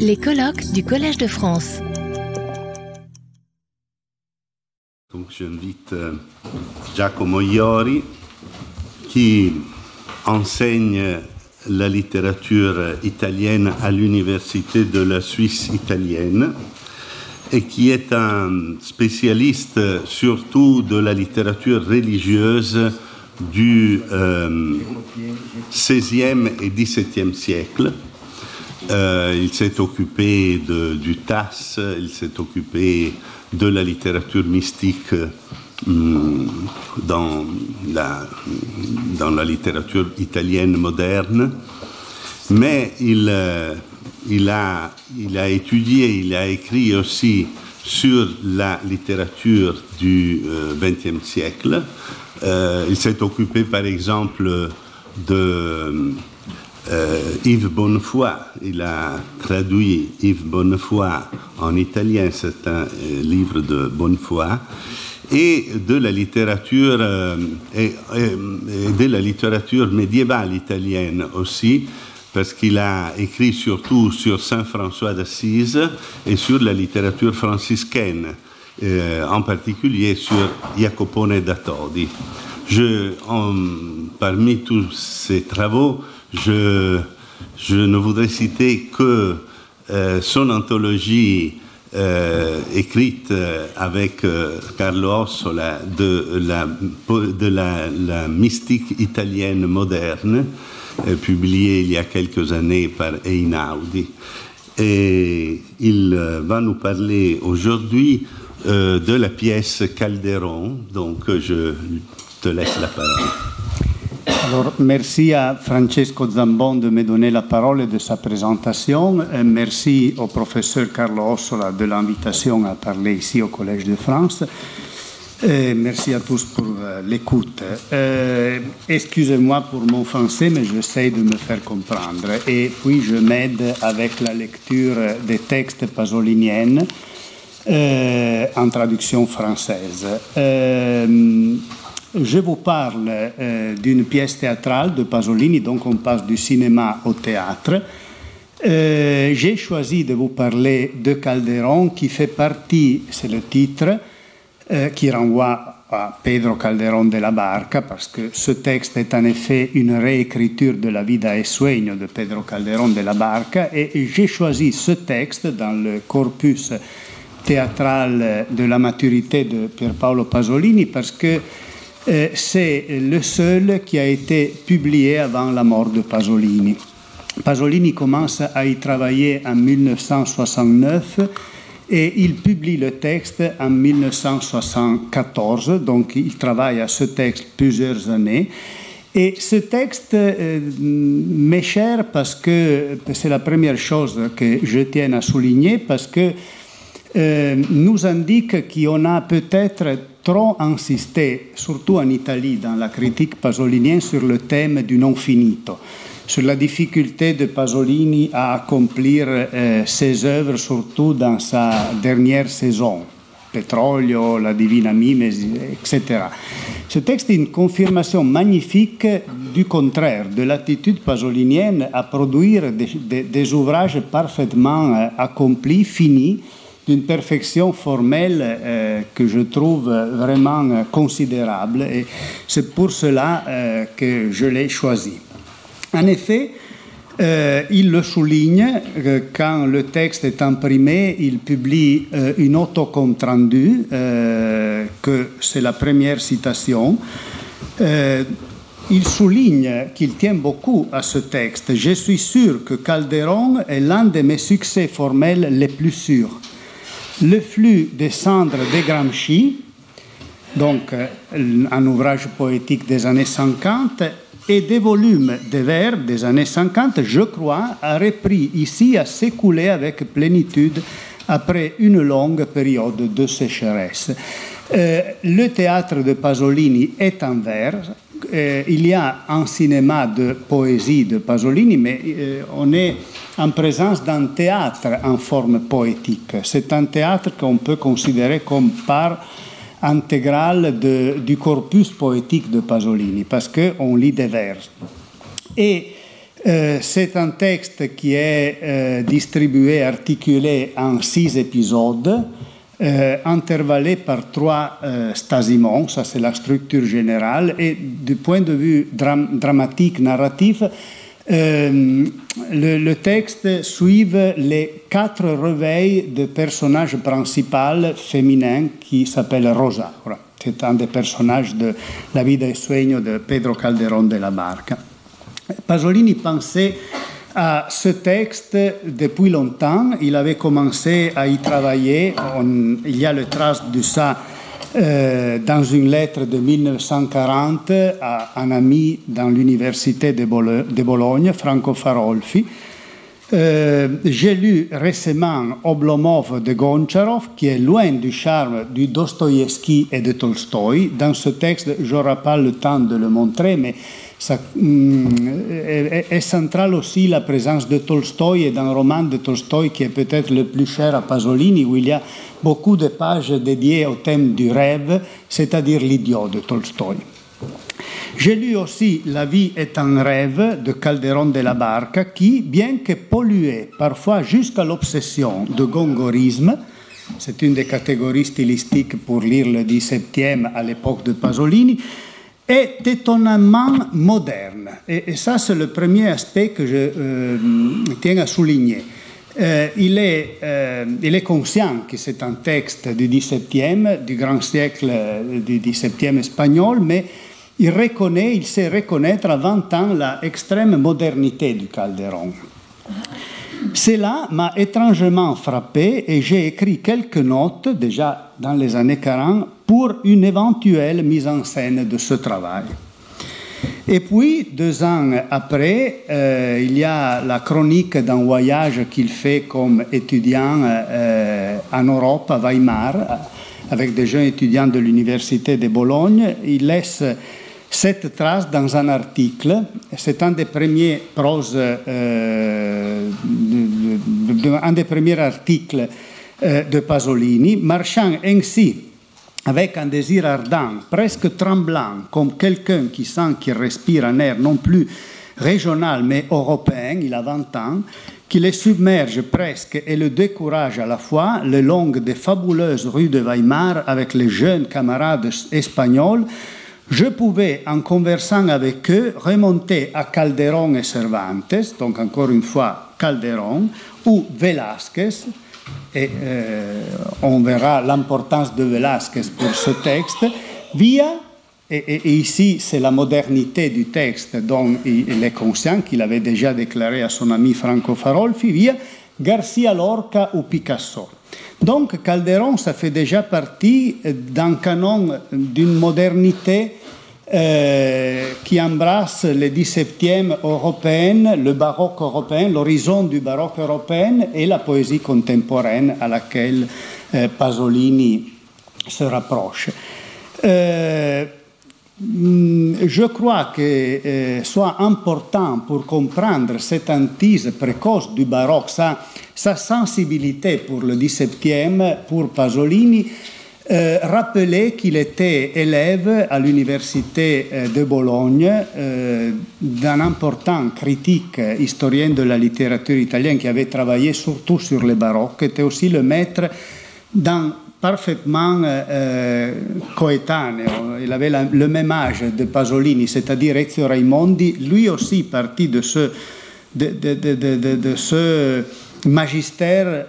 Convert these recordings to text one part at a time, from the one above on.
Les colloques du Collège de France. Donc j'invite euh, Giacomo Iori qui enseigne la littérature italienne à l'Université de la Suisse italienne et qui est un spécialiste surtout de la littérature religieuse du euh, XVIe et XVIIe siècle. Euh, il s'est occupé du TAS, il s'est occupé de la littérature mystique hum, dans, la, littérature italienne moderne, mais il, euh, il, a, étudié, il a écrit aussi sur la littérature du XXe siècle. Euh, il s'est occupé par exemple de euh, Yves Bonnefoy, il a traduit Yves Bonnefoy en italien, c'est un euh, livre de Bonnefoy, et de la littérature euh, et, de la littérature médiévale italienne aussi, parce qu'il a écrit surtout sur Saint François d'Assise et sur la littérature franciscaine, en particulier sur Jacopone da Todi. Parmi tous ces travaux, je, ne voudrais citer que euh, son anthologie euh, écrite avec euh, Carlo Ossola de, la, mystique italienne moderne, publiée il y a quelques années par Einaudi. Et il va nous parler aujourd'hui de la pièce Calderon, donc je te laisse la parole. Merci à Francesco Zambon de me donner la parole et de sa présentation. Merci au professeur Carlo Ossola de l'invitation à parler ici au Collège de France. Merci à tous pour euh, l'écoute. Euh, Excusez-moi pour mon français, mais j'essaie de me faire comprendre. Et puis, je m'aide avec la lecture des textes pasoliniennes euh, en traduction française. Je vous parle euh, d'une pièce théâtrale de Pasolini, donc on passe du cinéma au théâtre. Euh, J'ai choisi de vous parler de Calderon qui fait partie, c'est le titre, euh, qui renvoie à Pedro Calderón de la Barca, parce que ce texte est en effet une réécriture de la Vida e Sueño de Pedro Calderón de la Barca, et j'ai choisi ce texte dans le corpus théâtral de la maturité de Pierpaolo Pasolini parce que c'est le seul qui a été publié avant la mort de Pasolini. Pasolini commence à y travailler en 1969 et il publie le texte en 1974, donc il travaille à ce texte plusieurs années. Et ce texte euh, m'est cher parce que c'est la première chose que je tiens à souligner, parce que euh, nous indique qu'on a peut-être trop insisté, surtout en Italie, dans la critique pasolinienne, sur le thème du non finito, sur la difficulté de Pasolini à accomplir euh, ses œuvres, surtout dans sa dernière saison, Petrolio, La Divina Mimesi, etc. Ce texte est une confirmation magnifique du contraire, de l'attitude pasolinienne à produire des, ouvrages parfaitement euh, accomplis, finis, d'une perfection formelle euh, que je trouve vraiment considérable et c'est pour cela euh, que je l'ai choisi. En effet, euh, il le souligne quand le texte est imprimé, il publie une autocompte rendue, euh, que c'est la première citation. il souligne qu'il tient beaucoup à ce texte. Je suis sûr que Calderon est l'un de mes succès formels les plus sûrs le flux des cendres de Gramsci, donc un ouvrage poétique des années 50, et des volumes de vers des années 50, je crois, a repris ici à s'écouler avec plénitude après une longue période de sécheresse. Euh, le théâtre de Pasolini est en vers. Euh, il y a un cinéma de poésie de Pasolini, mais euh, on est en présence d'un théâtre en forme poétique. C'est un théâtre qu'on peut considérer comme part intégrale du corpus poétique de Pasolini, parce qu'on lit des vers. Et Euh, c'est un texte qui est euh, distribué, articulé en six épisodes, euh, intervallés par trois euh, stasiments, ça c'est la structure générale, et du point de vue dram dramatique, narratif, euh, le, texte suit les quatre réveils de personnages principaux féminins qui s'appelle Rosa. C'est un des personnages de La vida e sueño de Pedro Calderón de la Barca. Pasolini pensait à ce texte depuis longtemps. Il avait commencé à y travailler. Il y a le trace de ça euh, dans une lettre de 1940 à un ami dans l'université de, Bologne, Franco Farolfi. Euh, J'ai lu récemment Oblomov de Goncharov, qui est loin du charme du Dostoïevski et de Tolstoï. Dans ce texte, je n'aurai pas le temps de le montrer, mais mm, est, est centrale aussi la présence de Tolstoï et d'un roman de Tolstoï qui est peut-être le plus cher à Pasolini, où il y a beaucoup de pages dédiées au thème du rêve, c'est-à-dire l'idiot de Tolstoï. J'ai lu aussi La vie est un rêve de Calderon de la Barca qui, bien que pollué parfois jusqu'à l'obsession de gongorisme, c'est une des catégories stylistiques pour lire le 17e à l'époque de Pasolini, est étonnamment moderne. Et, ça, c'est le premier aspect que je euh, tiens à souligner. Euh, il, est, euh, il, est, conscient que c'est un texte du XVIIe, du grand siècle du XVIIe espagnol, mais il reconnaît, il sait reconnaître à 20 ans la extrême modernité du Calderon. Cela m'a étrangement frappé et j'ai écrit quelques notes déjà dans les années 40 pour une éventuelle mise en scène de ce travail. Et puis, deux ans après, euh, il y a la chronique d'un voyage qu'il fait comme étudiant euh, en Europe, à Weimar, avec des jeunes étudiants de l'Université de Bologne. Il laisse cette trace dans un article. C'est un des premiers euh, un des premiers articles de Pasolini, marchant ainsi avec un désir ardent, presque tremblant, comme quelqu'un qui sent qu'il respire un air non plus régional mais européen, il a 20 ans, qui le submerge presque et le décourage à la fois le long des fabuleuses rues de Weimar avec les jeunes camarades espagnols, je pouvais, en conversant avec eux, remonter à Calderon et Cervantes, donc encore une fois Calderon, ou Velázquez, et euh, on verra l'importance de Velázquez pour ce texte, via, et, et, et ici c'est la modernité du texte dont il est conscient qu'il avait déjà déclaré à son ami Franco Farolfi, via Garcia Lorca ou Picasso. Donc Calderon, ça fait déjà partie d'un canon d'une modernité euh, qui embrasse le 17e européen, le baroque européen, l'horizon du baroque européen et la poésie contemporaine à laquelle euh, Pasolini se rapproche. Euh, je crois que soit important pour comprendre cette hantise précoce du baroque, sa, sa sensibilité pour le XVIIe, pour Pasolini, euh, rappeler qu'il était élève à l'université euh, de Bologne euh, d'un important critique historien de la littérature italienne qui avait travaillé surtout sur le baroque, était aussi le maître d'un parfaitement euh, coétaneo. Il avait le même âge de Pasolini, c'est-à-dire Ezio Raimondi, lui aussi parti de ce magistère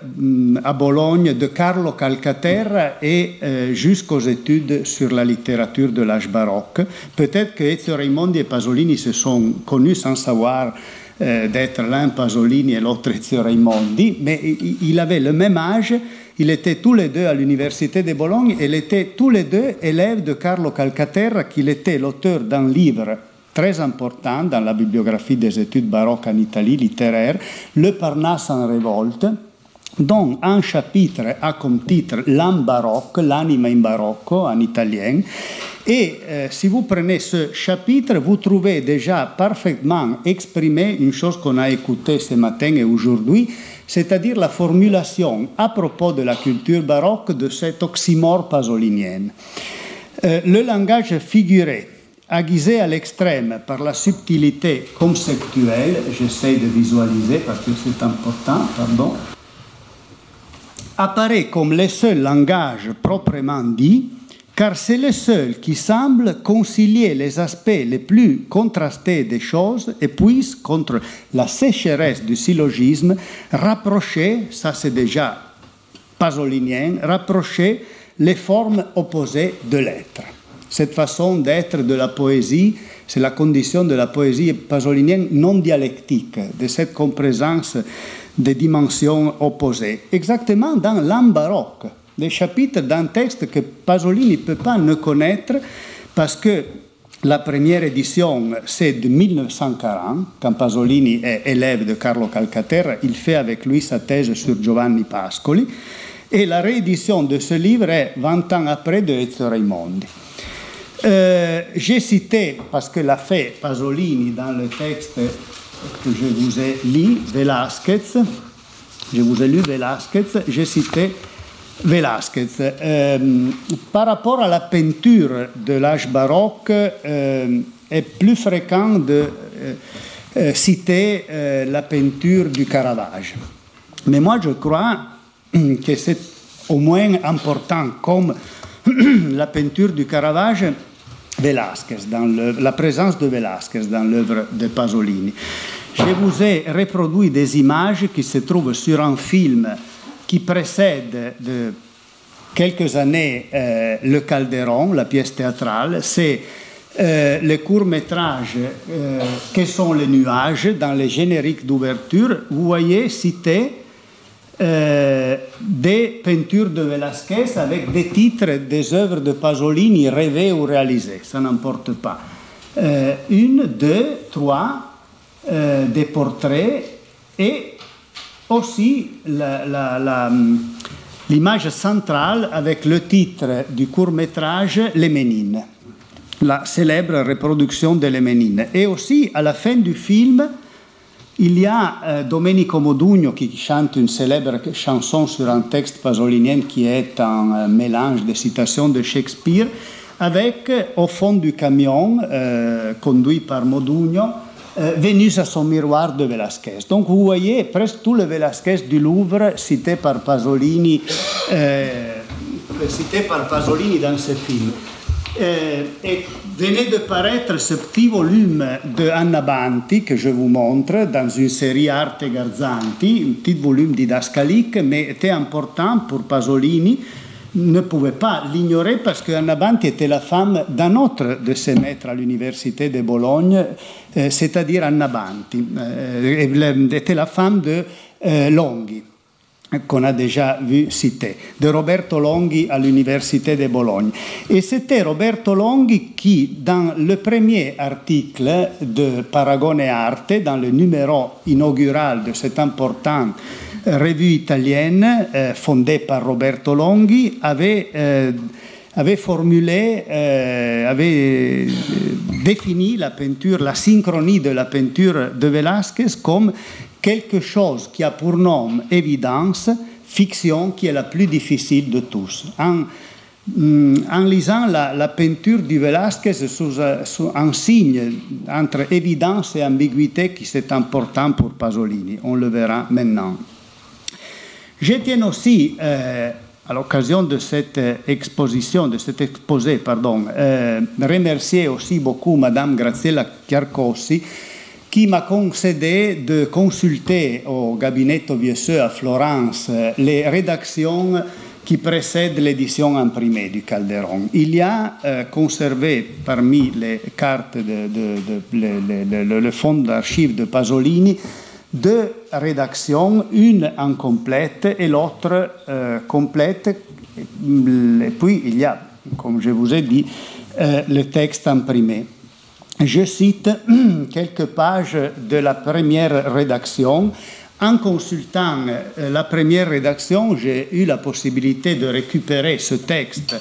à Bologne de Carlo Calcaterra et euh, jusqu'aux études sur la littérature de l'âge baroque. Peut-être que Ezio Raimondi et Pasolini se sont connus sans savoir euh, d'être l'un Pasolini et l'autre Ezio Raimondi, mais il avait le même âge ils étaient tous les deux à l'université de Bologne et ils étaient tous les deux élèves de Carlo Calcaterra, qui était l'auteur d'un livre très important dans la bibliographie des études baroques en Italie littéraire, Le Parnasse en révolte, dont un chapitre a comme titre L'âme baroque, l'anima in barocco en italien. Et euh, si vous prenez ce chapitre, vous trouvez déjà parfaitement exprimé une chose qu'on a écoutée ce matin et aujourd'hui, c'est-à-dire la formulation à propos de la culture baroque de cet oxymore pasolinien. Euh, le langage figuré aiguisé à l'extrême par la subtilité conceptuelle, j'essaie de visualiser parce que c'est important, pardon, apparaît comme le seul langage proprement dit, car c'est le seul qui semble concilier les aspects les plus contrastés des choses et puisse, contre la sécheresse du syllogisme, rapprocher, ça c'est déjà pasolinien, rapprocher les formes opposées de l'être. Cette façon d'être de la poésie, c'est la condition de la poésie pasolinienne non dialectique, de cette complaisance des dimensions opposées. Exactement dans l'âme baroque, des chapitres d'un texte que Pasolini ne peut pas ne connaître parce que la première édition, c'est de 1940, quand Pasolini est élève de Carlo Calcaterra. Il fait avec lui sa thèse sur Giovanni Pascoli. Et la réédition de ce livre est 20 ans après de Ezio Raimondi. Euh, J'ai cité, parce que l'a fait Pasolini dans le texte que je vous ai lu, Velasquez, je vous ai lu Velasquez, j'ai cité Velasquez. Euh, par rapport à la peinture de l'âge baroque, euh, est plus fréquent de euh, citer la peinture du Caravage. Mais moi, je crois que c'est au moins important comme la peinture du Caravage Velasquez, dans la présence de Velasquez dans l'œuvre de Pasolini. Je vous ai reproduit des images qui se trouvent sur un film qui précède de quelques années euh, Le Calderon, la pièce théâtrale. C'est euh, le court métrage euh, Que sont les nuages dans les génériques d'ouverture. Vous voyez cité euh, des peintures de Velasquez avec des titres des œuvres de Pasolini rêvées ou réalisées, ça n'importe pas. Euh, une, deux, trois, euh, des portraits et aussi l'image centrale avec le titre du court métrage Les Ménines, la célèbre reproduction de Les Ménines. Et aussi à la fin du film, il y a euh, Domenico Modugno qui chante une célèbre chanson sur un texte pasolinien qui est un euh, mélange de citations de Shakespeare, avec euh, au fond du camion, conduit par Modugno, Vénus à son miroir de Velasquez. Donc vous voyez presque tout le Velasquez du Louvre cité par Pasolini, cité par Pasolini dans ce film. Et venait de paraître ce petit volume de Anna Banti que je vous montre dans une série Arte Garzanti, un petit volume didascalique, mais était important pour Pasolini. Ne pouvait pas l'ignorer parce que Banti était la femme d'un autre de ses maîtres à l'université de Bologne, euh, c'est-à-dire Anna Banti. Euh, était la femme de euh, Longhi qu'on a déjà vu citer, de Roberto Longhi à l'Université de Bologne. Et c'était Roberto Longhi qui, dans le premier article de Paragone Arte, dans le numéro inaugural de cette importante revue italienne euh, fondée par Roberto Longhi, avait, euh, formulé, euh, avait défini la peinture, la synchronie de la peinture de Velázquez comme quelque chose qui a pour nom évidence, fiction qui est la plus difficile de tous. En, en lisant la, peinture du Velázquez sous, un signe entre évidence et ambiguïté qui c'est important pour Pasolini. On le verra maintenant. Je tiens aussi, euh, à l'occasion de cette exposition, de cet exposé, pardon, euh, remercier aussi beaucoup Madame Graziella Chiarcossi, qui m'a concédé de consulter au gabinetto Viesseux à Florence les rédactions qui précèdent l'édition imprimée du Calderon. Il y a euh, conservé parmi les cartes de, le, le, fonds d'archives de Pasolini deux rédactions, une incomplète et l'autre euh, complète. Et puis il y a, comme je vous ai dit, euh, le texte imprimé. Je cite quelques pages de la première rédaction. En consultant euh, la première rédaction, j'ai eu la possibilité de récupérer ce texte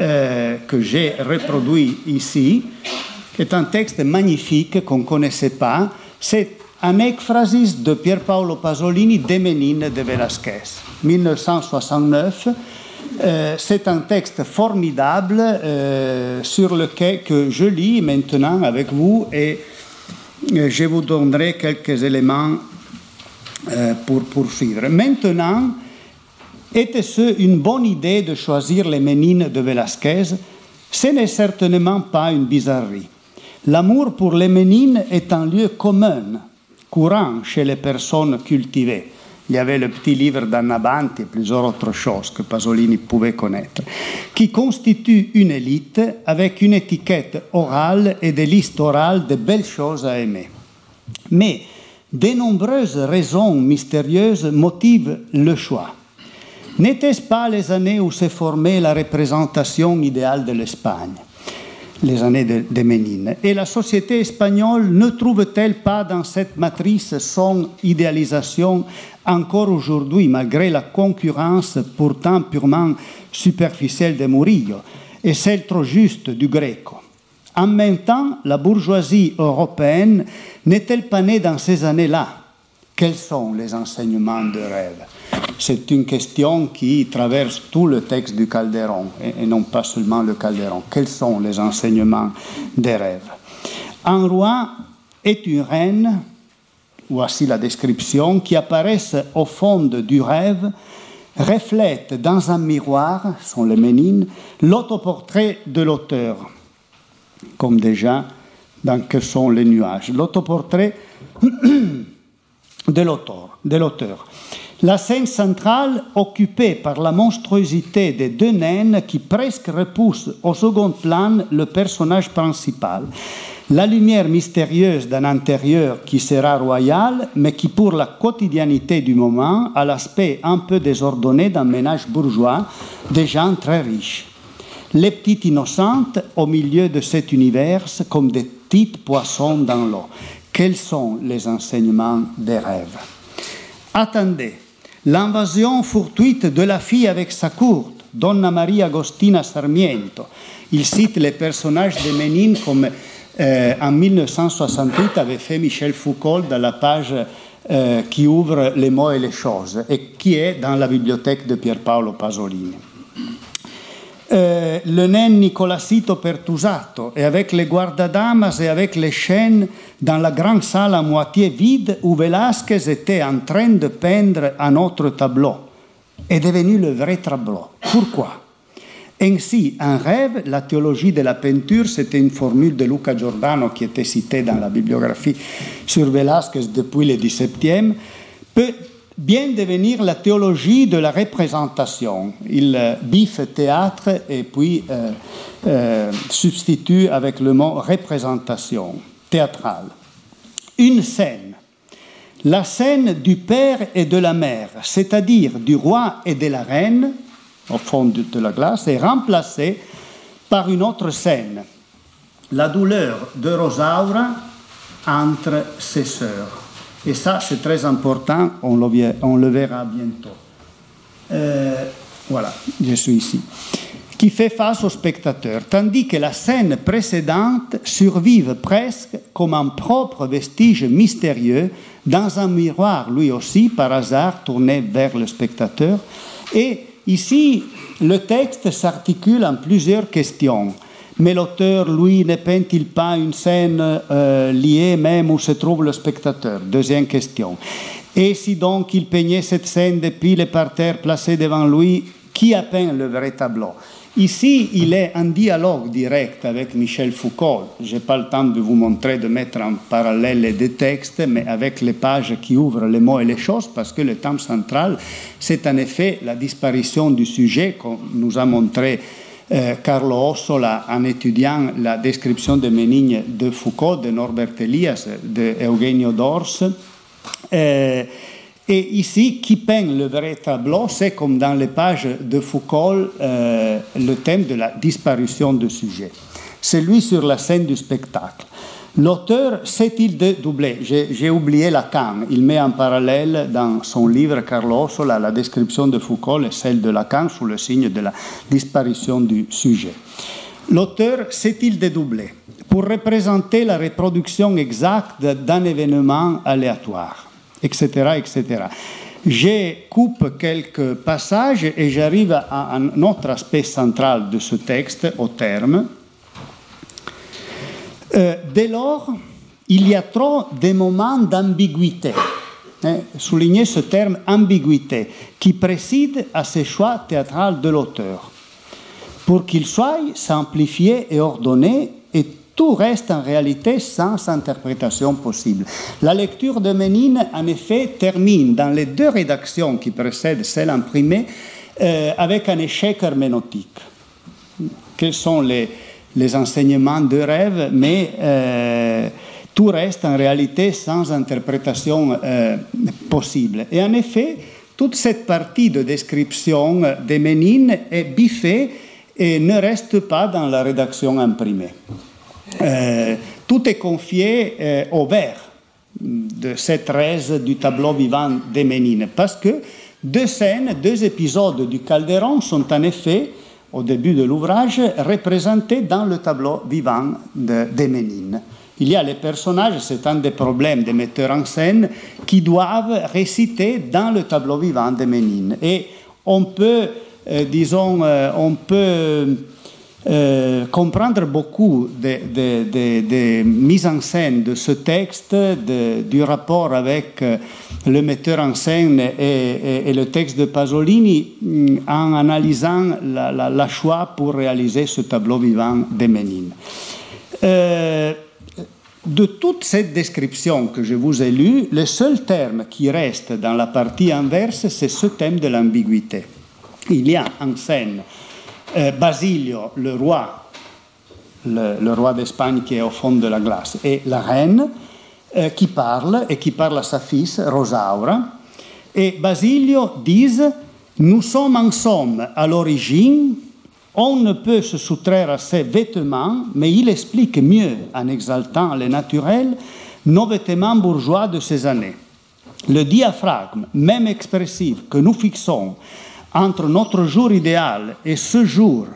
euh, que j'ai reproduit ici, qui est un texte magnifique qu'on ne connaissait pas. C'est un ekphrasis de Pier Paolo Pasolini des Ménines de Velasquez, 1969. Euh, c'est un texte formidable euh, sur lequel que je lis maintenant avec vous et euh, je vous donnerai quelques éléments pour poursuivre. Maintenant, était-ce une bonne idée de choisir les Ménines de Velázquez? Ce n'est certainement pas une bizarrerie. L'amour pour les Ménines est un lieu commun, courant chez les personnes cultivées. Il y avait le petit livre d'Annabanti et plusieurs autres choses que Pasolini pouvait connaître, qui constitue une élite avec une étiquette orale et des listes orales de belles choses à aimer. Mais de nombreuses raisons mystérieuses motivent le choix. N'était-ce pas les années où s'est formée la représentation idéale de l'Espagne? Les années de, de, Ménine. Et la société espagnole ne trouve-t-elle pas dans cette matrice son idéalisation encore aujourd'hui, malgré la concurrence pourtant purement superficielle de Murillo et celle trop juste du Greco. En même temps, la bourgeoisie européenne n'est-elle pas née dans ces années-là? Quels sont les enseignements de rêve? C'est une question qui traverse tout le texte du Calderon et, non pas seulement le Calderon. Quels sont les enseignements des rêves? Un roi est une reine, voici la description, qui apparaissent au fond du rêve, reflète dans un miroir, sont les Ménines, l'autoportrait de l'auteur, comme déjà dans Que sont les nuages. L'autoportrait. De l'auteur. La scène centrale, occupée par la monstruosité des deux naines qui presque repoussent au second plan le personnage principal. La lumière mystérieuse d'un intérieur qui sera royal, mais qui pour la quotidianité du moment a l'aspect un peu désordonné d'un ménage bourgeois, des gens très riches. Les petites innocentes au milieu de cet univers comme des petits poissons dans l'eau. Quels sont les enseignements des rêves? Attendez, l'invasion fortuite de la fille avec sa courte, Donna Maria Agostina Sarmiento. Il cite les personnages de Ménine comme euh, en 1968 avait fait Michel Foucault dans la page euh, qui ouvre les mots et les choses et qui est dans la bibliothèque de Pier Paolo Pasolini. Euh, le nain Nicolasito Pertusato et avec les guardadamas et avec les chaînes dans la grande salle à moitié vide où Velázquez était en train de peindre un autre tableau est devenu le vrai tableau. Pourquoi? Ainsi, un rêve, la théologie de la peinture, c'était une formule de Luca Giordano qui était citée dans la bibliographie sur Velázquez depuis le XVIIe, peut bien devenir la théologie de la représentation. Il euh, biffe théâtre et puis euh, euh, substitue avec le mot représentation théâtrale. Une scène. La scène du père et de la mère, c'est-à-dire du roi et de la reine, au fond de la glace, est remplacée par une autre scène, la douleur de Rosaura entre ses sœurs. Et ça, c'est très important, on le, verra bientôt. Euh, voilà, je suis ici. Qui fait face au spectateur, tandis que la scène précédente survive presque comme un propre vestige mystérieux dans un miroir, lui aussi, par hasard, tourné vers le spectateur. Et ici, le texte s'articule en plusieurs questions. Mais l'auteur, lui, ne peint-il pas une scène euh, liée même où se trouve le spectateur? Deuxième question. Et si donc il peignait cette scène depuis le parterre placé devant lui, qui a peint le vrai tableau? Ici, il est en dialogue direct avec Michel Foucault. Je n'ai pas le temps de vous montrer, de mettre en parallèle les deux textes, mais avec les pages qui ouvrent les mots et les choses, parce que le thème central, c'est en effet la disparition du sujet qu'on nous a montré euh, Carlo Ossola en étudiant la description de Ménigne de Foucault, de Norbert Elias, de Eugenio Dors. Euh, et ici, qui peint le vrai tableau, c'est comme dans les pages de Foucault, euh, le thème de la disparition du sujet. C'est lui sur la scène du spectacle. L'auteur sait-il dédoubler J'ai oublié Lacan. Il met en parallèle dans son livre Carlo Ossola la description de Foucault et celle de Lacan sous le signe de la disparition du sujet. L'auteur sait-il dédoubler pour représenter la reproduction exacte d'un événement aléatoire, etc., etc. Je coupe quelques passages et j'arrive à un autre aspect central de ce texte, au terme. Euh, dès lors, il y a trop de moments d'ambiguïté. Hein, soulignez ce terme ambiguïté qui préside à ce choix théâtral de l'auteur. Pour qu'il soit simplifié et ordonné, tout reste en réalité sans interprétation possible. La lecture de Ménine, en effet, termine dans les deux rédactions qui précèdent celle imprimée euh, avec un échec herméneutique. Quels sont les, enseignements de rêve, mais euh, tout reste en réalité sans interprétation euh, possible. Et en effet, toute cette partie de description des Ménines est biffée et ne reste pas dans la rédaction imprimée. Euh, tout est confié euh, au vers de cette 13 du tableau vivant des Ménines, parce que deux scènes, deux épisodes du Calderon sont en effet, au début de l'ouvrage, représentés dans le tableau vivant Ménines. Il y a les personnages, c'est un des problèmes des metteurs en scène, qui doivent réciter dans le tableau vivant des Ménines. Et on peut, euh, disons, on peut euh, comprendre beaucoup des de, de, mises en scène de ce texte, du rapport avec euh, le metteur en scène et, le texte de Pasolini mm, en analysant la, choix pour réaliser ce tableau vivant des Ménines. Euh, de toute cette description que je vous ai lue, le seul terme qui reste dans la partie inverse, c'est ce thème de l'ambiguïté. Il y a en scène Basilio, le roi, le, roi d'Espagne qui est au fond de la glace, et la reine euh, qui parle et qui parle à sa fille, Rosaura. Et Basilio dit Nous sommes en somme à l'origine, on ne peut se soustraire à ses vêtements, mais il explique mieux, en exaltant le naturel, nos vêtements bourgeois de ces années. Le diaphragme, même expressif, que nous fixons entre notre jour idéal et ce jour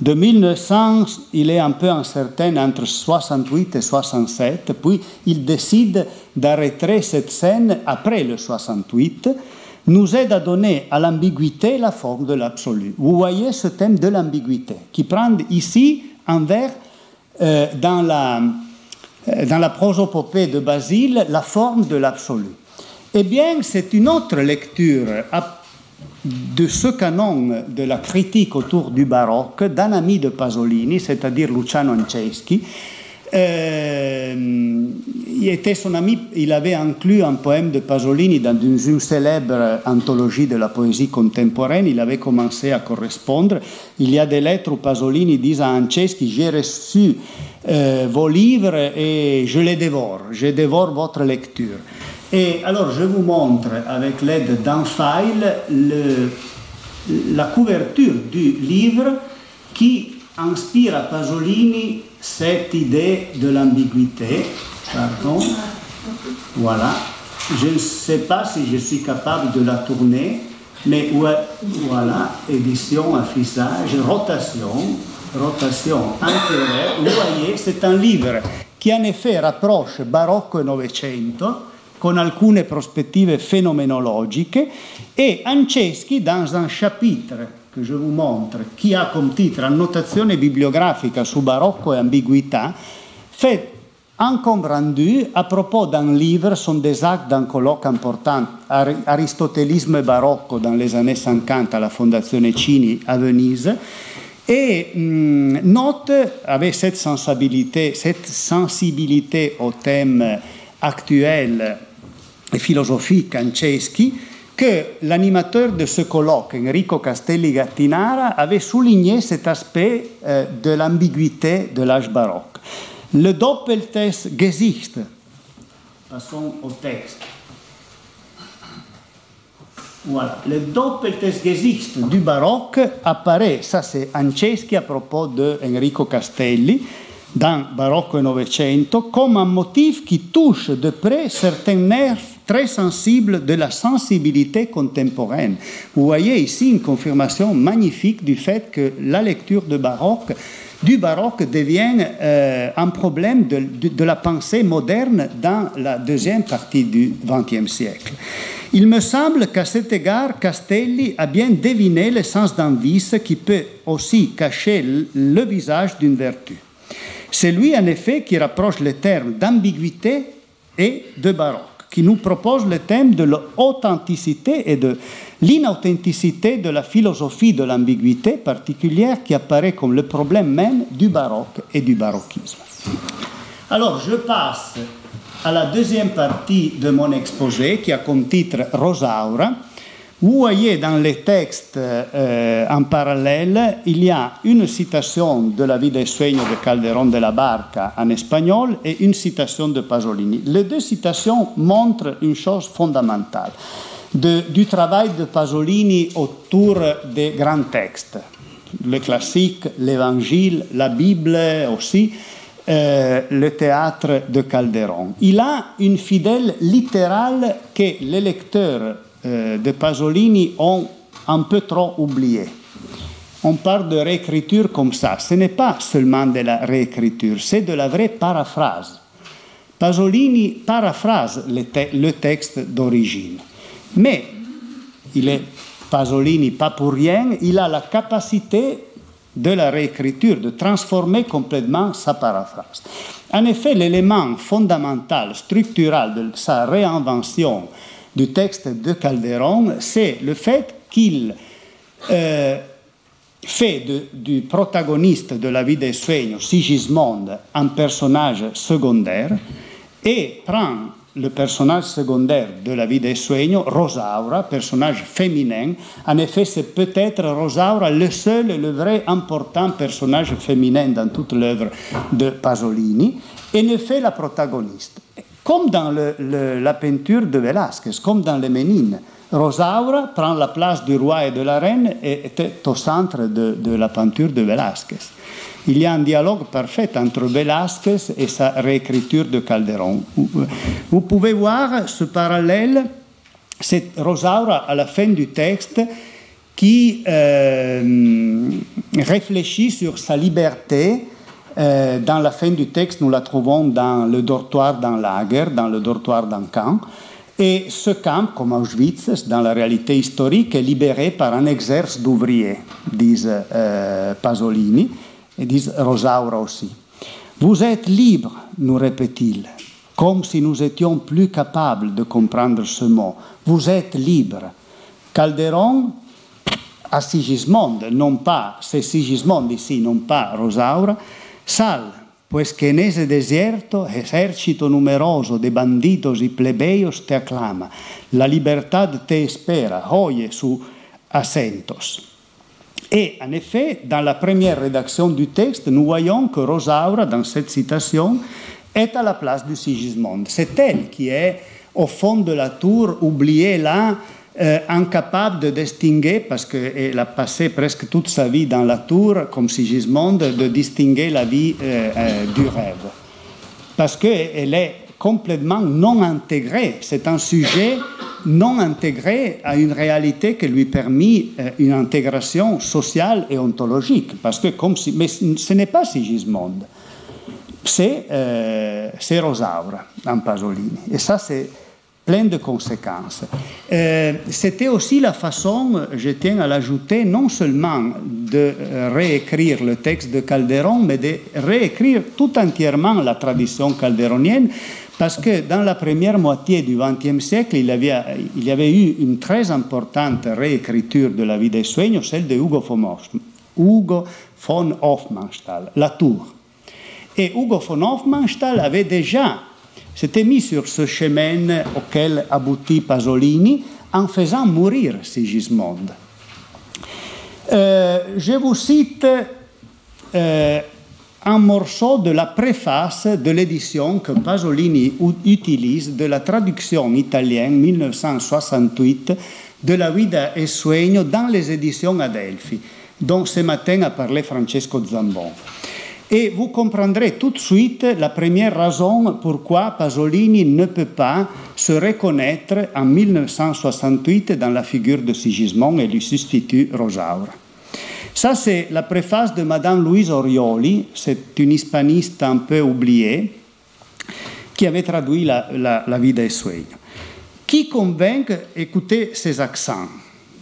de 1900, il est un peu incertain entre 68 et 67, puis il décide d'arrêter cette scène après le 68, nous aide à donner à l'ambiguïté la forme de l'absolu. Vous voyez ce thème de l'ambiguïté qui prend ici un vers euh, dans, la, euh, dans la prosopopée de Basile la forme de l'absolu. Eh bien, c'est une autre lecture de ce canon de la critique autour du baroque d'un ami de Pasolini, c'est-à-dire Luciano Anceschi. Euh, il était son ami, il avait inclus un poème de Pasolini dans une, célèbre anthologie de la poésie contemporaine. Il avait commencé à correspondre. Il y a des lettres où Pasolini dit à Anceschi J'ai reçu euh, vos livres et je les dévore, je dévore votre lecture. Et alors, je vous montre avec l'aide d'un file le, la couverture du livre qui inspire à Pasolini cette idée de l'ambiguïté. Pardon. Voilà. Je ne sais pas si je suis capable de la tourner, mais voilà, édition, affichage, rotation, rotation intérieure. Vous voyez, c'est un livre qui en effet rapproche barocco et Novecento con alcune prospettive phénoménologiques, et Anceschi, dans un chapitre que je vous montre, qui a comme titre Annotazione bibliografica su barocco e ambiguità, fait un compte rendu à propos d'un livre, son des actes d'un colloque important, Aristotélisme barocco dans les années 50 à la Fondazione Cini à Venise, et hum, note avec cette sensibilité, cette sensibilité au thème actuel et philosophique Anceschi que l'animateur de ce colloque, Enrico Castelli Gattinara, avait souligné cet aspect euh, de l'ambiguïté de l'âge baroque. Le Doppeltest Gesicht, passons au texte. Voilà. Le Doppeltest Gesicht du baroque apparaît, ça c'est Anceschi à propos de Enrico Castelli, dans Barocco et Novecento, comme un motif qui touche de près certains nerfs très sensible de la sensibilité contemporaine. Vous voyez ici une confirmation magnifique du fait que la lecture du baroque devient euh, un problème de, de, de, la pensée moderne dans la deuxième partie du XXe siècle. Il me semble qu'à cet égard, Castelli a bien deviné le sens d'un vice qui peut aussi cacher le visage d'une vertu. C'est lui, en effet, qui rapproche les termes d'ambiguïté et de baroque, qui nous propose le thème de l'authenticité et de l'inauthenticité de la philosophie de l'ambiguïté particulière qui apparaît comme le problème même du baroque et du baroquisme. Alors, je passe à la deuxième partie de mon exposé qui a comme titre Rosaura. Vous voyez dans les textes euh, en parallèle, il y a une citation de la vie des sueños de Calderón de la Barca en espagnol et une citation de Pasolini. Les deux citations montrent une chose fondamentale du travail de Pasolini autour des grands textes, le classique, l'évangile, la Bible aussi euh, le théâtre de Calderon. Il a une fidèle littérale que les lecteurs de Pasolini ont un peu trop oublié. On parle de réécriture comme ça. Ce n'est pas seulement de la réécriture, c'est de la vraie paraphrase. Pasolini paraphrase le texte d'origine. Mais il est Pasolini pas pour rien, il a la capacité de la réécriture, de transformer complètement sa paraphrase. En effet, l'élément fondamental, structural de sa réinvention du texte de Calderon, c'est le fait qu'il euh, fait du protagoniste de la vie des sueños, Sigismond, un personnage secondaire et prend le personnage secondaire de la vie des sueños, Rosaura, personnage féminin. En effet, c'est peut-être Rosaura le seul et le vrai important personnage féminin dans toute l'œuvre de Pasolini, et ne fait la protagoniste. Comme dans la peinture de Velázquez, comme dans les Ménines. Rosaura prend la place du roi et de la reine et était au centre de, la peinture de Velázquez. Il y a un dialogue parfait entre Velázquez et sa réécriture de Calderon. Vous pouvez voir ce parallèle, c'est Rosaura à la fin du texte qui euh, réfléchit sur sa liberté. Euh, dans la fin du texte, nous la trouvons dans le dortoir d'un lager, dans le dortoir d'un camp. Et ce camp, comme Auschwitz, dans la réalité historique, est libéré par un exerce d'ouvriers, disent euh, Pasolini et disent Rosaura aussi. Vous êtes libre, nous répète-t-il, comme si nous étions plus capables de comprendre ce mot. Vous êtes libre. Calderon a Sigismond, non pas, c'est Sigismond ici, non pas Rosaura, sal, pues que en ese desierto ejército numeroso de bandidos y plebeyos te aclama, la libertad te espera, oye sus acentos. Et en effet, dans la première rédaction du texte, nous voyons que Rosaura, dans cette citation, est à la place du Sigismond. C'est elle qui est au fond de la tour, oubliée là, euh, incapable de distinguer, parce qu'elle a passé presque toute sa vie dans la tour, comme Sigismond, de distinguer la vie euh, euh, du rêve. Parce qu'elle est complètement non intégrée. C'est un sujet non intégré à une réalité qui lui permet une intégration sociale et ontologique. Parce que comme mais ce n'est pas Sigismond, c'est Rosaura en Pasolini. Et ça, c'est plein de conséquences. Euh, C'était aussi la façon, je tiens à l'ajouter, non seulement de réécrire le texte de Calderon, mais de réécrire tout entièrement la tradition calderonienne parce que dans la première moitié du XXe siècle, il, y avait eu une très importante réécriture de la vie des sueños, celle de Hugo von, Hugo von Hofmannsthal, La Tour. Et Hugo von Hofmannsthal avait déjà s'était mis sur ce chemin auquel aboutit Pasolini en faisant mourir Sigismond. Euh, je vous cite euh, un morceau de la préface de l'édition que Pasolini utilise de la traduction italienne 1968 de la Vida e Sueño dans les éditions Adelphi, dont ce matin a parlé Francesco Zambon. Et vous comprendrez tout de suite la première raison pourquoi Pasolini ne peut pas se reconnaître en 1968 dans la figure de Sigismond et lui substitue Rosaura. Ça, c'est la préface de Madame Louise Orioli, c'est une hispaniste un peu oubliée, qui avait traduit la, la, la vie des sueños. Qui convainc, écoutez ces accents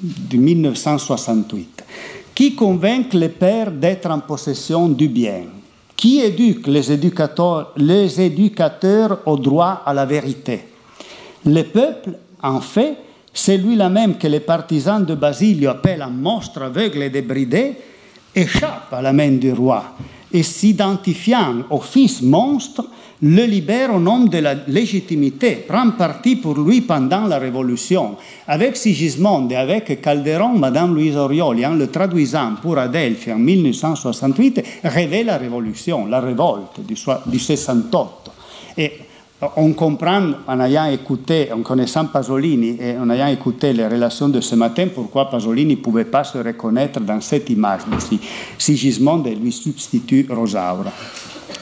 de 1968, qui convainc les pères d'être en possession du bien? Qui éduque les éducateurs, les éducateurs au droit à la vérité? Le peuple, en fait, c'est lui-là même que les partisans de Basilio appellent un monstre aveugle et débridé, échappe à la main du roi et s'identifiant au fils monstre, le libère au nom de la légitimité, prend parti pour lui pendant la Révolution. Avec Sigismond et avec Calderon, Madame Louise Orioli, en le traduisant pour Adelphi en 1968, rêvait la Révolution, la révolte du, du 68. Et on comprend, en ayant écouté, en connaissant Pasolini et en ayant écouté les relations de ce matin, pourquoi Pasolini ne pouvait pas se reconnaître dans cette image Sigismond et lui substitue Rosaura.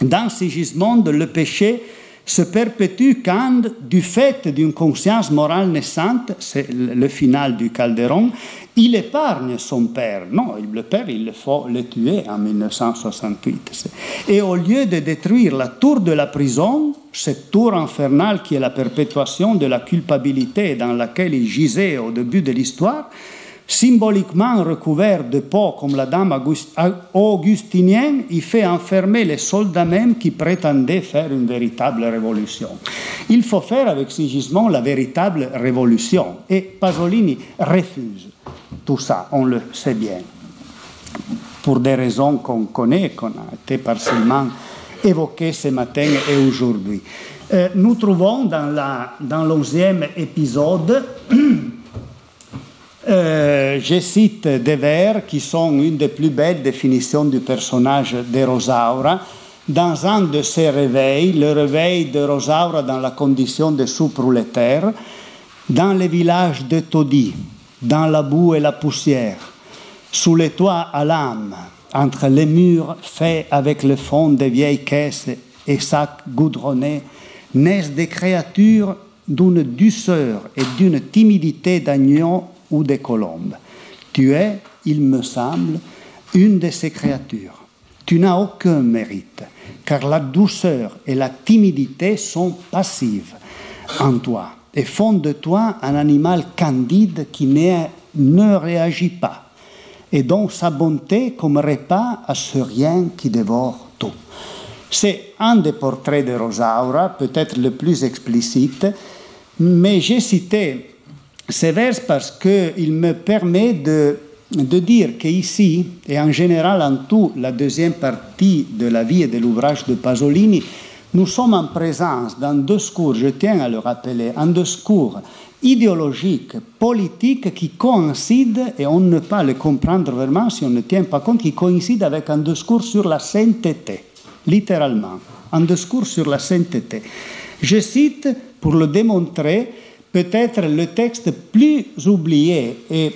Dans Sigismond, le péché se perpétue quand, du fait d'une conscience morale naissante, c'est le final du Calderon, il épargne son père. Non, le père, il faut le tuer en 1968. Et au lieu de détruire la tour de la prison, cette tour infernale qui est la perpétuation de la culpabilité dans laquelle il gisait au début de l'histoire, symboliquement recouvert de peau comme la dame augustinienne, il fait enfermer les soldats même qui prétendaient faire une véritable révolution. Il faut faire avec Sigismond la véritable révolution. Et Pasolini refuse tout ça, on le sait bien, pour des raisons qu'on connaît, qu'on a été partiellement évoquées ce matin et aujourd'hui. Euh, nous trouvons dans, la, dans l'onzième épisode Euh, je cite des vers qui sont une des plus belles définitions du personnage de Rosaura. Dans un de ses réveils, le réveil de Rosaura dans la condition de sous-prolétaire, dans les villages de Todi, dans la boue et la poussière, sous les toits à l'âme, entre les murs faits avec le fond des vieilles caisses et sacs goudronnés, naissent des créatures d'une douceur et d'une timidité d'agneau ou des colombes. Tu es, il me semble, une de ces créatures. Tu n'as aucun mérite, car la douceur et la timidité sont passives en toi et font de toi un animal candide qui ne réagit pas et dont sa bonté comme repas à ce rien qui dévore tout. C'est un des portraits de Rosaura, peut-être le plus explicite, mais j'ai cité ces vers parce qu'il me permet de, de dire qu'ici, et en général en tout la deuxième partie de la vie et de l'ouvrage de Pasolini, nous sommes en présence d'un discours, je tiens à le rappeler, un discours idéologique, politique qui coïncide, et on ne peut pas le comprendre vraiment si on ne tient pas compte, qui coïncide avec un discours sur la sainteté, littéralement, un discours sur la sainteté. Je cite, pour le démontrer, peut-être le texte plus oublié et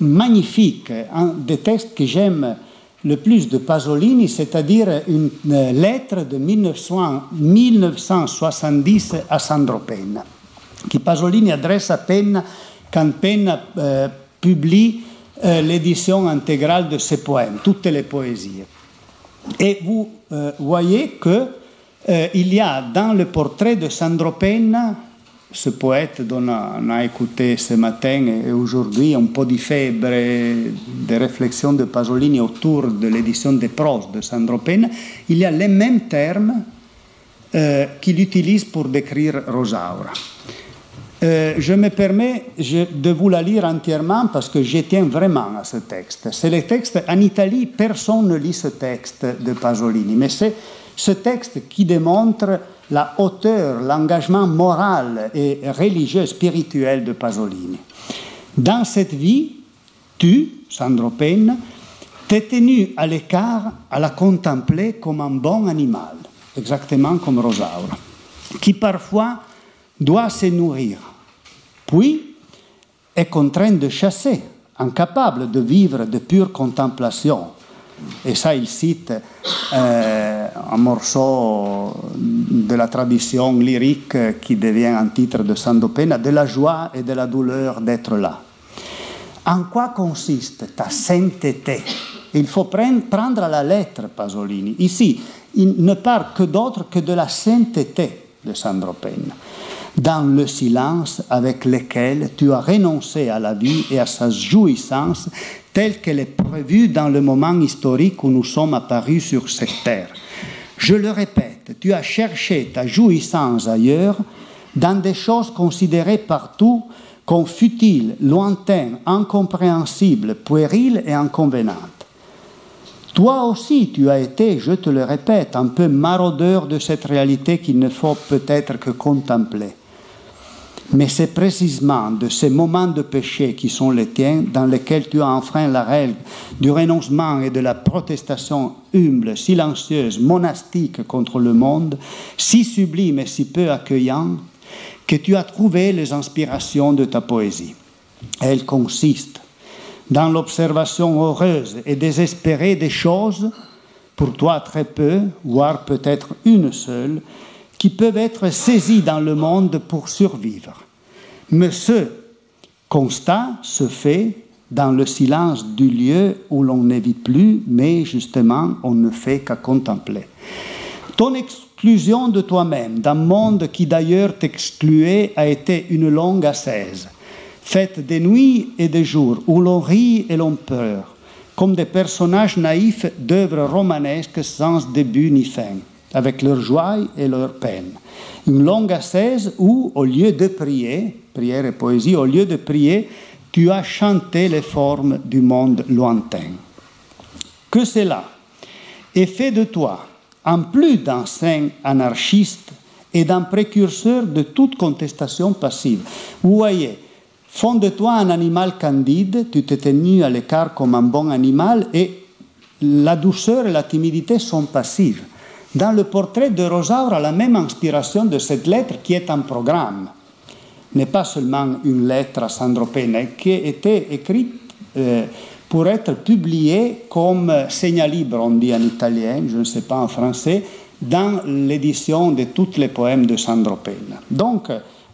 magnifique, un des textes que j'aime le plus de Pasolini, c'est-à-dire une lettre de 1970 à Sandro Penna, que Pasolini adresse à Penna quand Penna euh, publie euh, l'édition intégrale de ses poèmes, toutes les poésies. Et vous euh, voyez qu'il euh, y a dans le portrait de Sandro Penna ce poète dont on a écouté ce matin et aujourd'hui un peu de fièvre des réflexions de Pasolini autour de l'édition des proses de Sandro Penna, il y a les mêmes termes euh, qu'il utilise pour décrire Rosaura. Euh, je me permets je, de vous la lire entièrement parce que je tiens vraiment à ce texte. C'est le texte, en Italie, personne ne lit ce texte de Pasolini, mais c'est ce texte qui démontre la hauteur, l'engagement moral et religieux, spirituel de Pasolini. Dans cette vie, tu, Sandro Penna, t'es tenu à l'écart à la contempler comme un bon animal, exactement comme Rosaura, qui parfois doit se nourrir, puis est contraint de chasser, incapable de vivre de pure contemplation, et ça, il cite euh, un morceau de la tradition lyrique qui devient un titre de Sandopena, de la joie et de la douleur d'être là. En quoi consiste ta sainteté Il faut prendre la lettre Pasolini. Ici, il ne parle que d'autre que de la sainteté de Sandro Penna. Dans le silence avec lequel tu as renoncé à la vie et à sa jouissance telle qu'elle est prévue dans le moment historique où nous sommes apparus sur cette terre. Je le répète, tu as cherché ta jouissance ailleurs, dans des choses considérées partout comme futiles, lointaines, incompréhensibles, puériles et inconvenantes. Toi aussi, tu as été, je te le répète, un peu maraudeur de cette réalité qu'il ne faut peut-être que contempler. Mais c'est précisément de ces moments de péché qui sont les tiens, dans lesquels tu as enfreint la règle du renoncement et de la protestation humble, silencieuse, monastique contre le monde, si sublime et si peu accueillant, que tu as trouvé les inspirations de ta poésie. Elles consistent dans l'observation heureuse et désespérée des choses, pour toi très peu, voire peut-être une seule, qui peuvent être saisies dans le monde pour survivre. Mais ce constat se fait dans le silence du lieu où l'on ne vit plus, mais justement on ne fait qu'à contempler. Ton exclusion de toi-même d'un monde qui d'ailleurs t'excluait a été une longue assaise faite des nuits et des jours, où l'on rit et l'on pleure, comme des personnages naïfs d'œuvres romanesques sans début ni fin, avec leur joie et leur peine. Une longue assaise où, au lieu de prier, prière et poésie, au lieu de prier, tu as chanté les formes du monde lointain. Que cela est fait de toi, en plus d'un saint anarchiste et d'un précurseur de toute contestation passive. Vous voyez, Fond de toi un animal candide, tu t'es tenu à l'écart comme un bon animal et la douceur et la timidité sont passives. Dans le portrait de Rosaura, la même inspiration de cette lettre qui est un programme n'est pas seulement une lettre à Sandro Pena, qui était écrite euh, pour être publiée comme segna libre, on dit en italien, je ne sais pas en français, dans l'édition de tous les poèmes de Sandro Pena. Donc,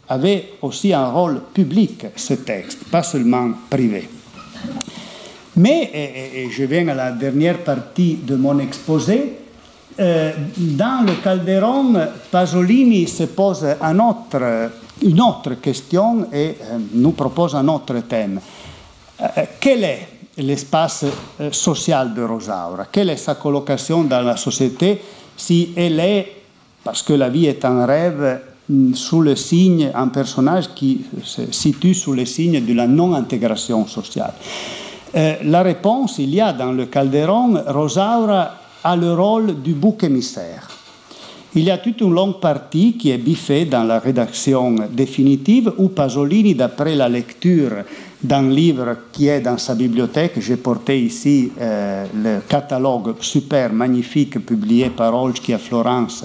avait aussi un rôle public, ce texte, pas seulement privé. Mais, et, je viens à la dernière partie de mon exposé, euh, dans le Calderon, Pasolini se pose une autre question et euh, nous propose un autre thème. Euh, quel est l'espace social de Rosaura? Quelle est sa colocation dans la société si elle est, parce que la vie est un rêve, Mm, sous le signe, un personnage qui se situe sous le signe de la non-intégration sociale? La réponse, il y a dans le Calderon, Rosaura a le rôle du bouc émissaire. Il y a toute une longue partie qui est biffée dans la rédaction définitive où Pasolini, d'après la lecture d'un livre qui est dans sa bibliothèque, j'ai porté ici euh, le catalogue super magnifique publié par Olski à Florence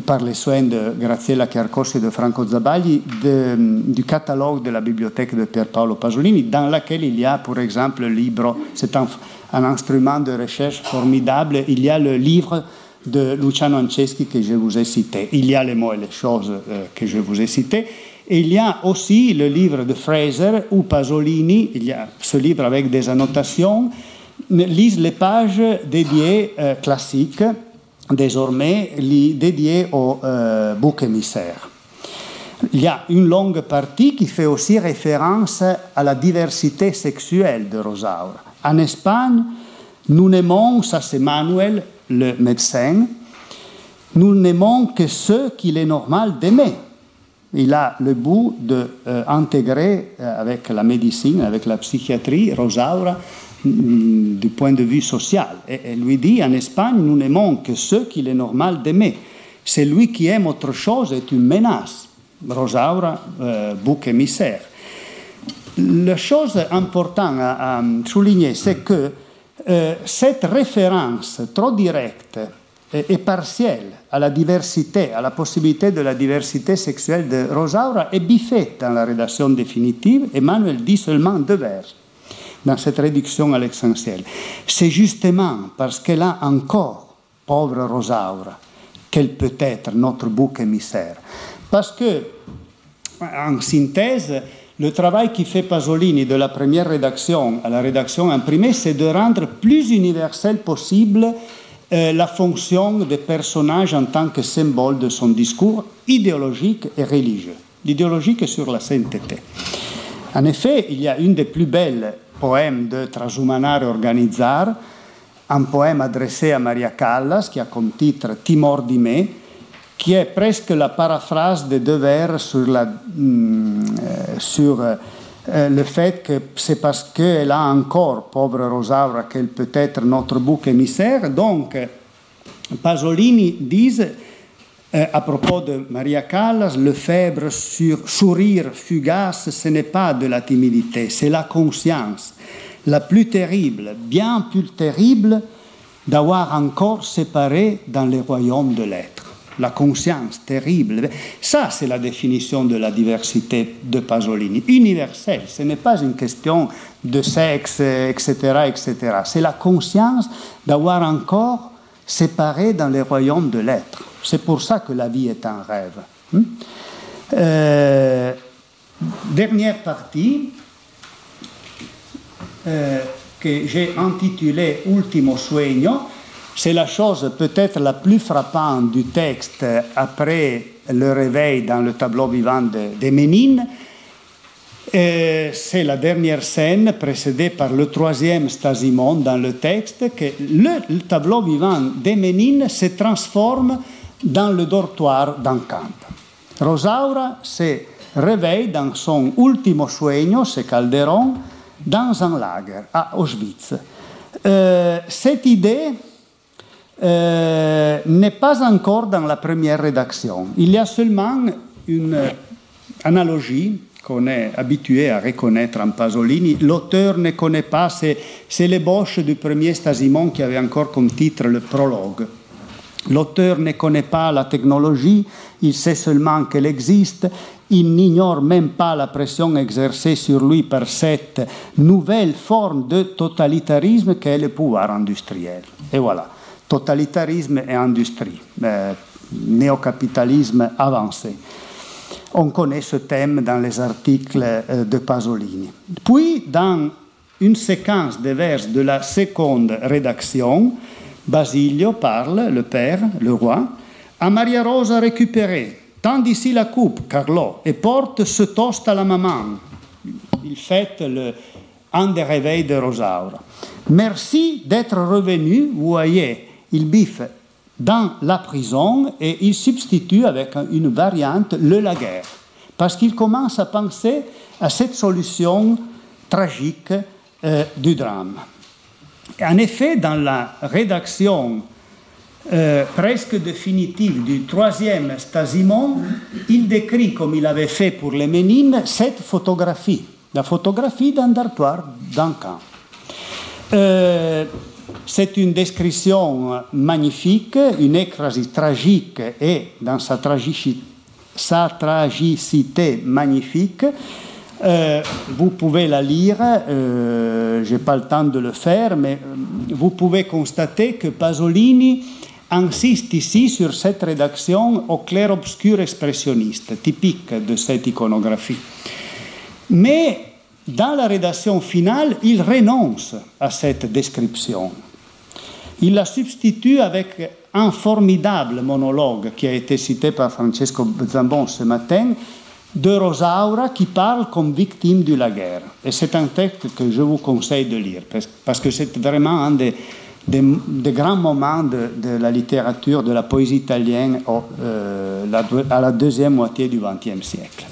par les soins de Graziella Chiarcossi et de Franco Zabagli de, du catalogue de la bibliothèque de Pier Paolo Pasolini, dans laquelle il y a, par exemple, le livre, c'est un, un, instrument de recherche formidable, il y a le livre de Luciano Anceschi que je vous ai cité. Il y a les mots et les choses euh, que je vous ai cités. Et il y a aussi le livre de Fraser où Pasolini, il y a ce livre avec des annotations, lise les pages dédiées euh, classiques désormais dédié au euh, bouc émissaire. Il y a une longue partie qui fait aussi référence à la diversité sexuelle de Rosaura. En Espagne, nous n'aimons, ça c'est Manuel, le médecin, nous n'aimons que ceux qu'il est normal d'aimer. Il a le bout d'intégrer euh, avec la médecine, avec la psychiatrie, Rosaura, du point de vue social. Et elle lui dit, en Espagne, nous n'aimons que ceux qu'il est normal d'aimer. Celui qui aime autre chose est une menace. Rosaura, euh, bouc émissaire. La chose importante à, souligner, c'est que euh, cette référence trop directe et, et, partielle à la diversité, à la possibilité de la diversité sexuelle de Rosaura est biffée dans la rédaction définitive. Emmanuel dit seulement deux vers dans cette réduction à l'essentiel. C'est justement parce qu'elle a encore, pauvre Rosaura, qu'elle peut être notre bouc émissaire. Parce que, en synthèse, le travail qui fait Pasolini de la première rédaction à la rédaction imprimée, c'est de rendre plus universel possible euh, la fonction des personnages en tant que symbole de son discours idéologique et religieux. l'idéologie que sur la sainteté. En effet, il y a une des plus belles poèmes de Trasumanare Organizzar, un poème adressé à Maria Callas qui a comme titre Timor di me, qui est presque la paraphrase des deux vers sur, la, mm, euh, sur euh, le fait que c'est parce qu'elle a encore, pauvre Rosaura, qu'elle peut être notre bouc émissaire. Donc, Pasolini disent euh, à propos de Maria Callas, le faible sur, sourire fugace, ce n'est pas de la timidité, c'est la conscience, la plus terrible, bien plus terrible, d'avoir encore séparé dans les royaumes de l'être. La conscience terrible. Ça, c'est la définition de la diversité de Pasolini. Universelle. Ce n'est pas une question de sexe, etc., etc. C'est la conscience d'avoir encore séparé dans les royaumes de l'être. C'est pour ça que la vie est un rêve. Hmm? Euh, dernière partie euh, que j'ai intitulée Ultimo sueño. C'est la chose peut-être la plus frappante du texte après le réveil dans le tableau vivant de, de Ménine. C'est la dernière scène précédée par le troisième stasimon dans le texte que le, le tableau vivant des Ménines se transforme dans le dortoir d'un camp. Rosaura se réveille dans son ultimo sueño, c'est Calderon, dans un lager à Auschwitz. Euh, cette idée euh, n'est pas encore dans la première rédaction. Il y a seulement une analogie qu'on est habitué à reconnaître en Pasolini. L'auteur ne connaît pas, c'est, l'ébauche du premier Stasimon qui avait encore comme titre le prologue. L'auteur ne connaît pas la technologie, il sait seulement qu'elle existe, il n'ignore même pas la pression exercée sur lui par cette nouvelle forme de totalitarisme qu'est le pouvoir industriel. Et voilà, totalitarisme et industrie, euh, néocapitalisme avancé. On connaît ce thème dans les articles euh, de Pasolini. Puis, dans une séquence de vers de la seconde rédaction, Basilio parle, le père, le roi, à Maria Rosa récupérée. Tend ici la coupe, Carlo, et porte ce toast à la maman. Il fête le, un des réveils de Rosaura. Merci d'être revenu, vous voyez, il biffe dans la prison et il substitue avec une variante le laguerre, parce qu'il commence à penser à cette solution tragique euh, du drame. En effet, dans la rédaction euh, presque définitive du troisième Stasimon, il décrit, comme il avait fait pour les Ménines, cette photographie, la photographie d'un dortoir c'est une description magnifique, une écrasie tragique et dans sa tragicité magnifique. Euh, vous pouvez la lire, euh, je n'ai pas le temps de le faire, mais euh, vous pouvez constater que Pasolini insiste ici sur cette rédaction au clair-obscur expressionniste, typique de cette iconographie. Mais dans la rédaction finale, il renonce à cette description. Il la substitue avec un formidable monologue qui a été cité par Francesco Zambon ce matin, de Rosaura qui parle comme victime de la guerre. Et c'est un texte que je vous conseille de lire, parce que c'est vraiment un des, grands moments de, la littérature, de la poésie italienne euh, à la deuxième moitié du XXe siècle.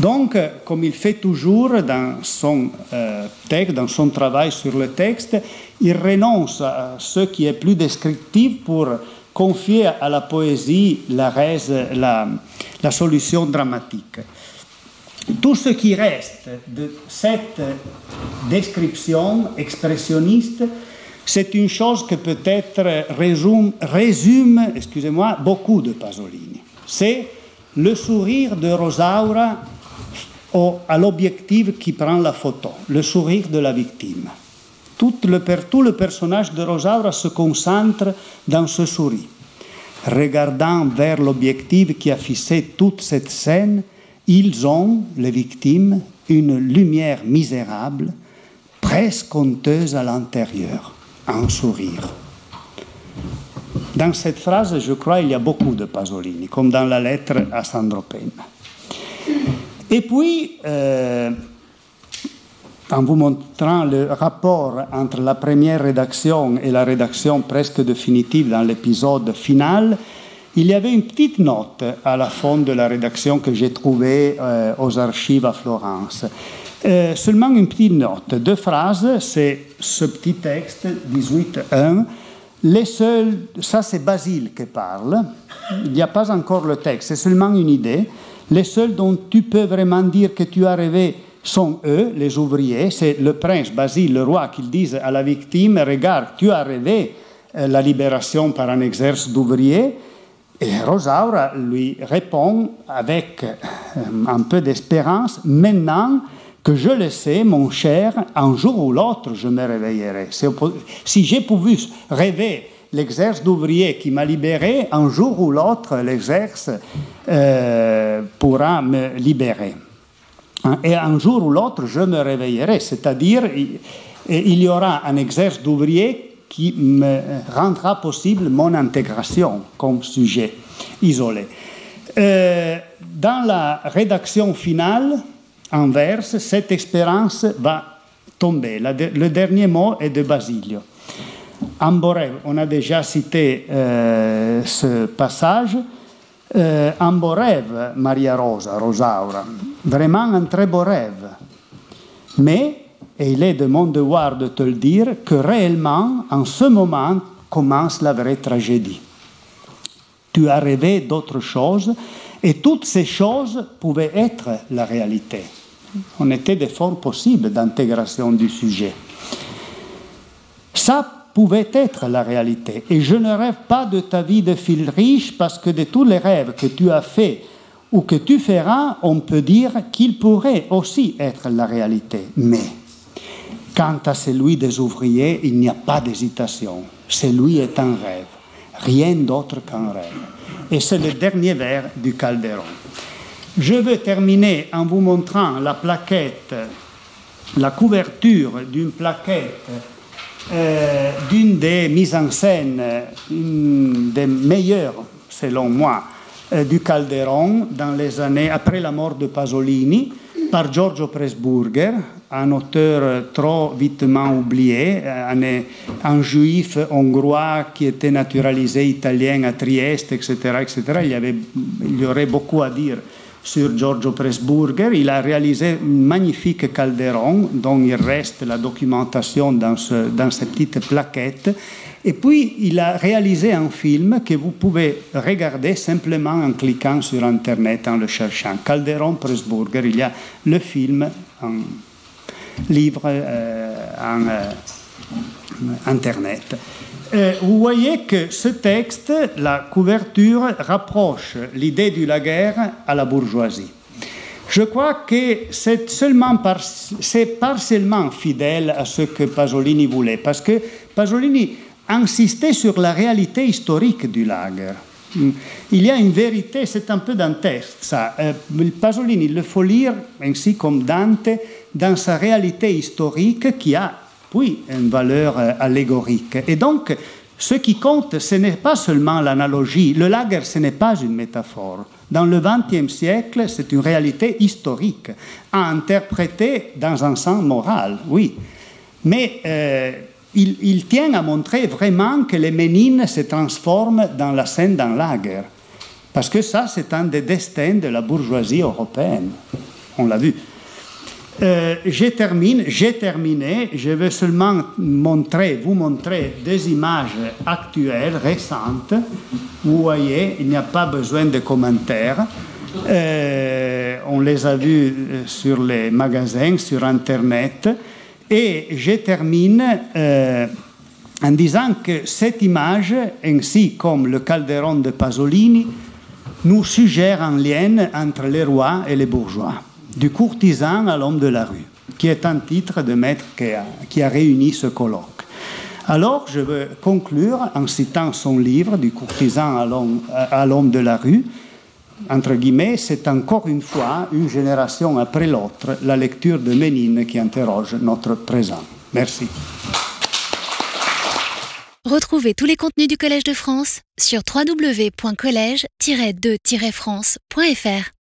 Donc, comme il fait toujours dans son euh, texte, dans son travail sur le texte, il renonce à ce qui est plus descriptif pour confier à la poésie la, la solution dramatique. Tout ce qui reste de cette description expressionniste, c'est une chose que peut-être résume, résume excusez-moi, beaucoup de Pasolini. C'est le sourire de Rosaura au, à l'objectif qui prend la photo, le sourire de la victime. Tout le, tout le personnage de Rosaura se concentre dans ce sourire. Regardant vers l'objectif qui a toute cette scène, ils ont, les victimes, une lumière misérable, presque honteuse à l'intérieur, un sourire. Dans cette phrase, je crois, il y a beaucoup de Pasolini, comme dans la lettre à Sandro Penna. Et puis, euh, en vous montrant le rapport entre la première rédaction et la rédaction presque définitive dans l'épisode final, il y avait une petite note à la fin de la rédaction que j'ai trouvée euh, aux archives à Florence. Euh, seulement une petite note, deux phrases, c'est ce petit texte 18.1. Les seuls, ça c'est Basile qui parle, il n'y a pas encore le texte, c'est seulement une idée. Les seuls dont tu peux vraiment dire que tu as rêvé sont eux, les ouvriers. C'est le prince Basile, le roi, qui disent à la victime Regarde, tu as rêvé euh, la libération par un exercice d'ouvriers. Et Rosaura lui répond avec euh, un peu d'espérance Maintenant que je le sais, mon cher, un jour ou l'autre, je me réveillerai. Si j'ai pu rêver l'exercice d'ouvrier qui m'a libéré, un jour ou l'autre, l'exercice euh, pourra me libérer. Hein, et un jour ou l'autre, je me réveillerai, c'est-à-dire il y aura un exercice d'ouvrier qui me rendra possible mon intégration comme sujet isolé. Euh, dans la rédaction finale, en vers, cette expérience va tomber. le dernier mot est de Basilio. Amborev, on a déjà cité euh, ce passage. Euh, un beau rêve, Maria Rosa, Rosaura. Vraiment un très beau rêve. Mais, et il est de mon devoir de te le dire, que réellement, en ce moment, commence la vraie tragédie. Tu as rêvé d'autres choses et toutes ces choses pouvaient être la réalité. On était des formes possibles d'intégration du sujet. Ça pouvait être la réalité. Et je ne rêve pas de ta vie de fil riche parce que de tous les rêves que tu as faits ou que tu feras, on peut dire qu'ils pourraient aussi être la réalité. Mais quant à celui des ouvriers, il n'y a pas d'hésitation. Celui est un rêve, rien d'autre qu'un rêve. Et c'est le dernier vers du Calderon. Je veux terminer en vous montrant la plaquette, la couverture d'une plaquette euh, d'une des mises en scène, une des meilleures, selon moi, euh, du Calderon dans les années après la mort de Pasolini par Giorgio Presburger, un auteur trop vitement oublié, un, un, juif hongrois qui était naturalisé italien à Trieste, etc. etc. Il, y il y aurait beaucoup à dire sur Giorgio Pressburger. Il a réalisé un magnifique calderon dont il reste la documentation dans, dans ces petites plaquettes. Et puis, il a réalisé un film que vous pouvez regarder simplement en cliquant sur Internet, en le cherchant. Calderon Pressburger, il y a le film en livre euh, en euh, Internet. Euh, vous voyez que ce texte, la couverture, rapproche l'idée de la guerre à la bourgeoisie. Je crois que c'est seulement par, c'est partiellement fidèle à ce que Pasolini voulait, parce que Pasolini insistait sur la réalité historique du lager. Il y a une vérité, c'est un peu dantesque ça. Euh, Pasolini, il faut lire ainsi comme Dante dans sa réalité historique qui a puis une valeur euh, allégorique. Et donc, ce qui compte, ce n'est pas seulement l'analogie. Le lager, ce n'est pas une métaphore. Dans le XXe siècle, c'est une réalité historique, à interpréter dans un sens moral, oui. Mais euh, il, il, tient à montrer vraiment que les Ménines se transforment dans la scène d'un lager. Parce que ça, c'est un des destins de la bourgeoisie européenne. On l'a vu. Euh, je j'ai terminé. Je vais seulement vous montrer des images actuelles, récentes. Vous voyez, il n'y a pas besoin de commentaires. Euh, on les a vues euh, sur les magasins, sur Internet. Et je termine en disant que cette image, ainsi comme le Calderon de Pasolini, nous suggère un lien entre les rois et les bourgeois du courtisan à l'homme de la rue, qui est un titre de maître qui a, qui a réuni ce colloque. Alors, je veux conclure en citant son livre, Du courtisan à l'homme de la rue. Entre guillemets, c'est encore une fois, une génération après l'autre, la lecture de Ménine qui interroge notre présent. Merci. Retrouvez tous les contenus du Collège de France sur www.colège-2-france.fr.